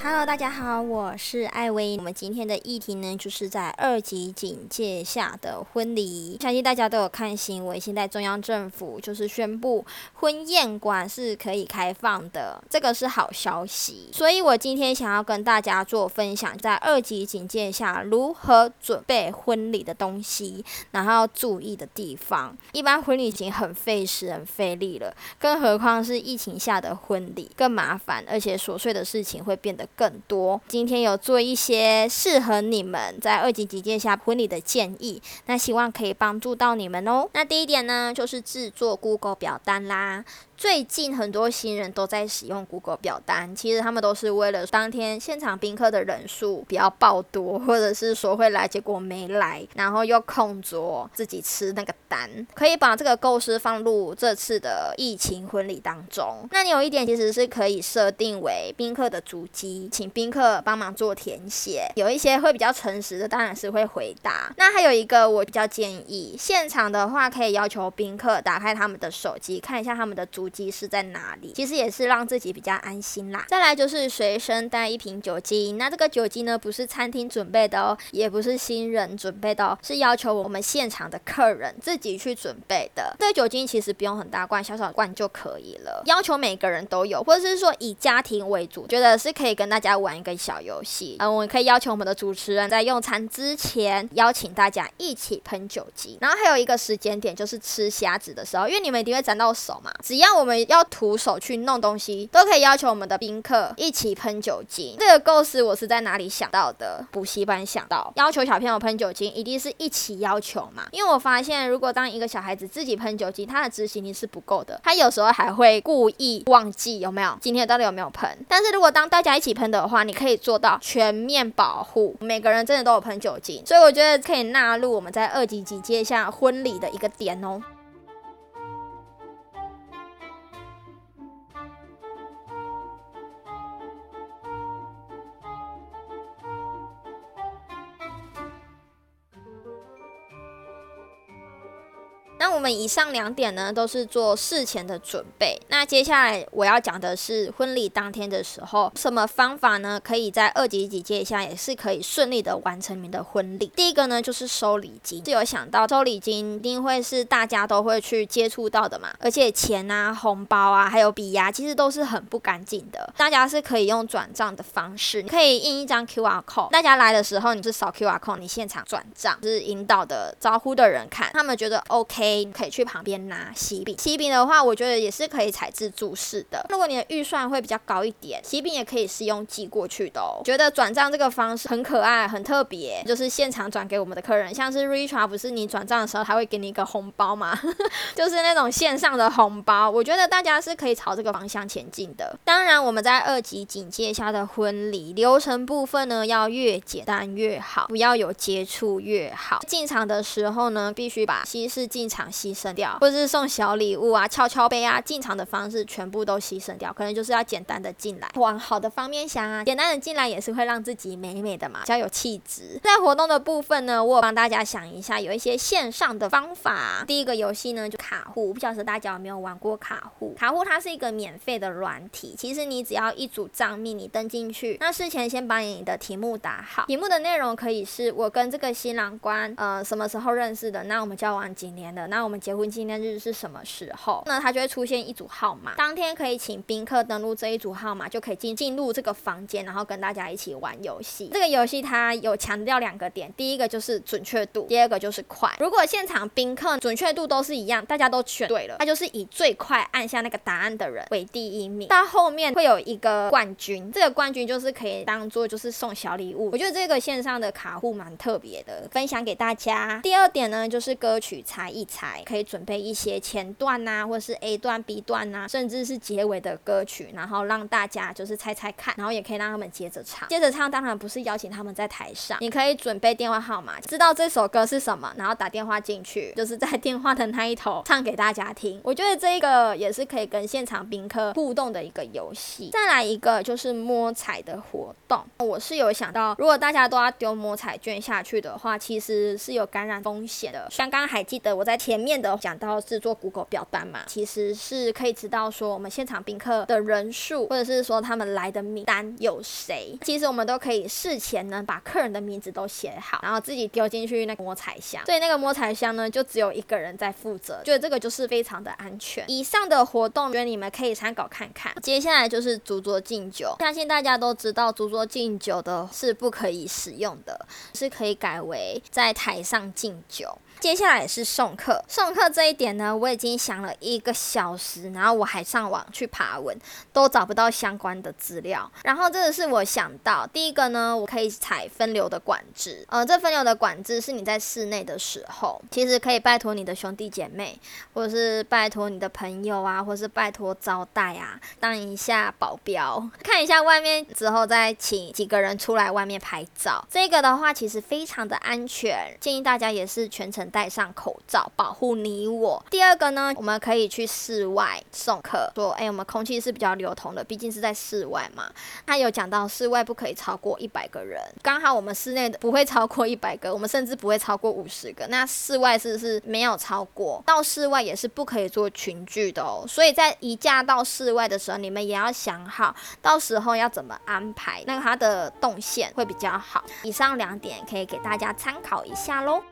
Hello，大家好，我是艾薇。我们今天的议题呢，就是在二级警戒下的婚礼。相信大家都有看新闻，现在中央政府就是宣布婚宴馆是可以开放的，这个是好消息。所以我今天想要跟大家做分享，在二级警戒下如何准备婚礼的东西，然后要注意的地方。一般婚礼已经很费时、很费力了，更何况是疫情下的婚礼，更麻烦，而且琐碎的事情会变得。更多，今天有做一些适合你们在二级警戒下婚礼的建议，那希望可以帮助到你们哦。那第一点呢，就是制作 Google 表单啦。最近很多新人都在使用 Google 表单，其实他们都是为了当天现场宾客的人数比较爆多，或者是说会来，结果没来，然后又空桌自己吃那个单，可以把这个构思放入这次的疫情婚礼当中。那你有一点其实是可以设定为宾客的主机，请宾客帮忙做填写，有一些会比较诚实的，当然是会回答。那还有一个我比较建议，现场的话可以要求宾客打开他们的手机，看一下他们的主主。机是在哪里？其实也是让自己比较安心啦。再来就是随身带一瓶酒精，那这个酒精呢，不是餐厅准备的哦，也不是新人准备的哦，是要求我们现场的客人自己去准备的。这个酒精其实不用很大罐，小小罐就可以了。要求每个人都有，或者是说以家庭为主，觉得是可以跟大家玩一个小游戏。嗯，我们可以要求我们的主持人在用餐之前邀请大家一起喷酒精。然后还有一个时间点就是吃虾子的时候，因为你们一定会沾到手嘛，只要我们要徒手去弄东西，都可以要求我们的宾客一起喷酒精。这个构思我是在哪里想到的？补习班想到，要求小朋友喷酒精，一定是一起要求嘛。因为我发现，如果当一个小孩子自己喷酒精，他的执行力是不够的，他有时候还会故意忘记有没有今天到底有没有喷。但是如果当大家一起喷的话，你可以做到全面保护，每个人真的都有喷酒精。所以我觉得可以纳入我们在二级警戒下婚礼的一个点哦。那我们以上两点呢，都是做事前的准备。那接下来我要讲的是婚礼当天的时候，什么方法呢？可以在二级警戒下也是可以顺利的完成您的婚礼。第一个呢，就是收礼金。是有想到收礼金一定会是大家都会去接触到的嘛，而且钱啊、红包啊，还有笔呀，其实都是很不干净的。大家是可以用转账的方式，你可以印一张 QR code，大家来的时候你是扫 QR code，你现场转账，就是引导的招呼的人看，他们觉得 OK。可以去旁边拿喜饼，喜饼的话，我觉得也是可以采自助式的。如果你的预算会比较高一点，喜饼也可以是用寄过去的哦。觉得转账这个方式很可爱，很特别，就是现场转给我们的客人。像是 Richard 不是你转账的时候，他会给你一个红包吗？就是那种线上的红包。我觉得大家是可以朝这个方向前进的。当然，我们在二级警戒下的婚礼流程部分呢，要越简单越好，不要有接触越好。进场的时候呢，必须把西式进场场。牺牲掉，或者是送小礼物啊、敲敲杯啊，进场的方式全部都牺牲掉，可能就是要简单的进来。往好的方面想啊，简单的进来也是会让自己美美的嘛，比较有气质。在活动的部分呢，我帮大家想一下，有一些线上的方法。第一个游戏呢，就卡户，不晓得大家有没有玩过卡户？卡户它是一个免费的软体，其实你只要一组账密，你登进去，那事前先把你的题目打好，题目的内容可以是我跟这个新郎官呃什么时候认识的，那我们交往几年的。那我们结婚纪念日是什么时候？那它就会出现一组号码，当天可以请宾客登录这一组号码，就可以进进入这个房间，然后跟大家一起玩游戏。这个游戏它有强调两个点，第一个就是准确度，第二个就是快。如果现场宾客准确度都是一样，大家都选对了，它就是以最快按下那个答案的人为第一名。到后面会有一个冠军，这个冠军就是可以当做就是送小礼物。我觉得这个线上的卡户蛮特别的，分享给大家。第二点呢，就是歌曲才艺。材，可以准备一些前段呐，或是 A 段、B 段呐，甚至是结尾的歌曲，然后让大家就是猜猜看，然后也可以让他们接着唱。接着唱当然不是邀请他们在台上，你可以准备电话号码，知道这首歌是什么，然后打电话进去，就是在电话的那一头唱给大家听。我觉得这个也是可以跟现场宾客互动的一个游戏。再来一个就是摸彩的活动，我是有想到，如果大家都要丢摸彩券下去的话，其实是有感染风险的。像刚刚还记得我在前面的讲到制作 Google 表单嘛，其实是可以知道说我们现场宾客的人数，或者是说他们来的名单有谁。其实我们都可以事前呢把客人的名字都写好，然后自己丢进去那个摸彩箱。所以那个摸彩箱呢就只有一个人在负责，觉得这个就是非常的安全。以上的活动，觉得你们可以参考看看。接下来就是主桌敬酒，相信大家都知道，主桌敬酒的是不可以使用的，是可以改为在台上敬酒。接下来是送客，送客这一点呢，我已经想了一个小时，然后我还上网去爬文，都找不到相关的资料。然后这个是我想到，第一个呢，我可以采分流的管制，呃，这分流的管制是你在室内的时候，其实可以拜托你的兄弟姐妹，或者是拜托你的朋友啊，或者是拜托招待啊，当一下保镖，看一下外面之后再请几个人出来外面拍照。这个的话其实非常的安全，建议大家也是全程。戴上口罩，保护你我。第二个呢，我们可以去室外送客，说，哎，我们空气是比较流通的，毕竟是在室外嘛。他有讲到室外不可以超过一百个人，刚好我们室内的不会超过一百个，我们甚至不会超过五十个。那室外是不是没有超过？到室外也是不可以做群聚的哦。所以在移驾到室外的时候，你们也要想好，到时候要怎么安排，那它的动线会比较好。以上两点可以给大家参考一下喽。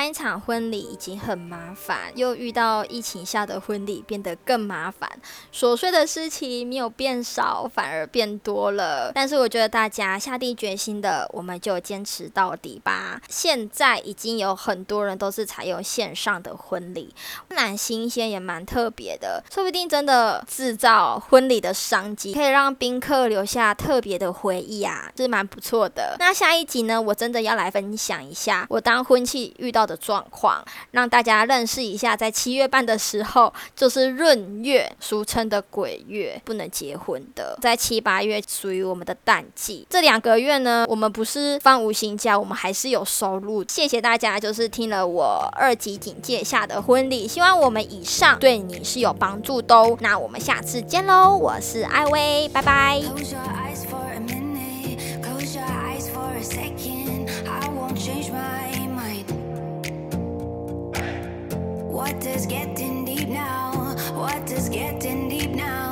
办一场婚礼已经很麻烦，又遇到疫情下的婚礼变得更麻烦，琐碎的事情没有变少，反而变多了。但是我觉得大家下定决心的，我们就坚持到底吧。现在已经有很多人都是采用线上的婚礼，蛮新鲜也蛮特别的，说不定真的制造婚礼的商机，可以让宾客留下特别的回忆啊，是蛮不错的。那下一集呢，我真的要来分享一下我当婚庆遇到。的状况，让大家认识一下，在七月半的时候，就是闰月，俗称的鬼月，不能结婚的。在七八月属于我们的淡季，这两个月呢，我们不是放无薪假，我们还是有收入。谢谢大家，就是听了我二级警戒下的婚礼，希望我们以上对你是有帮助的。那我们下次见喽，我是艾薇，拜拜。Close your eyes for a minute, close your eyes for a second. What does getting deep now? What does getting deep now?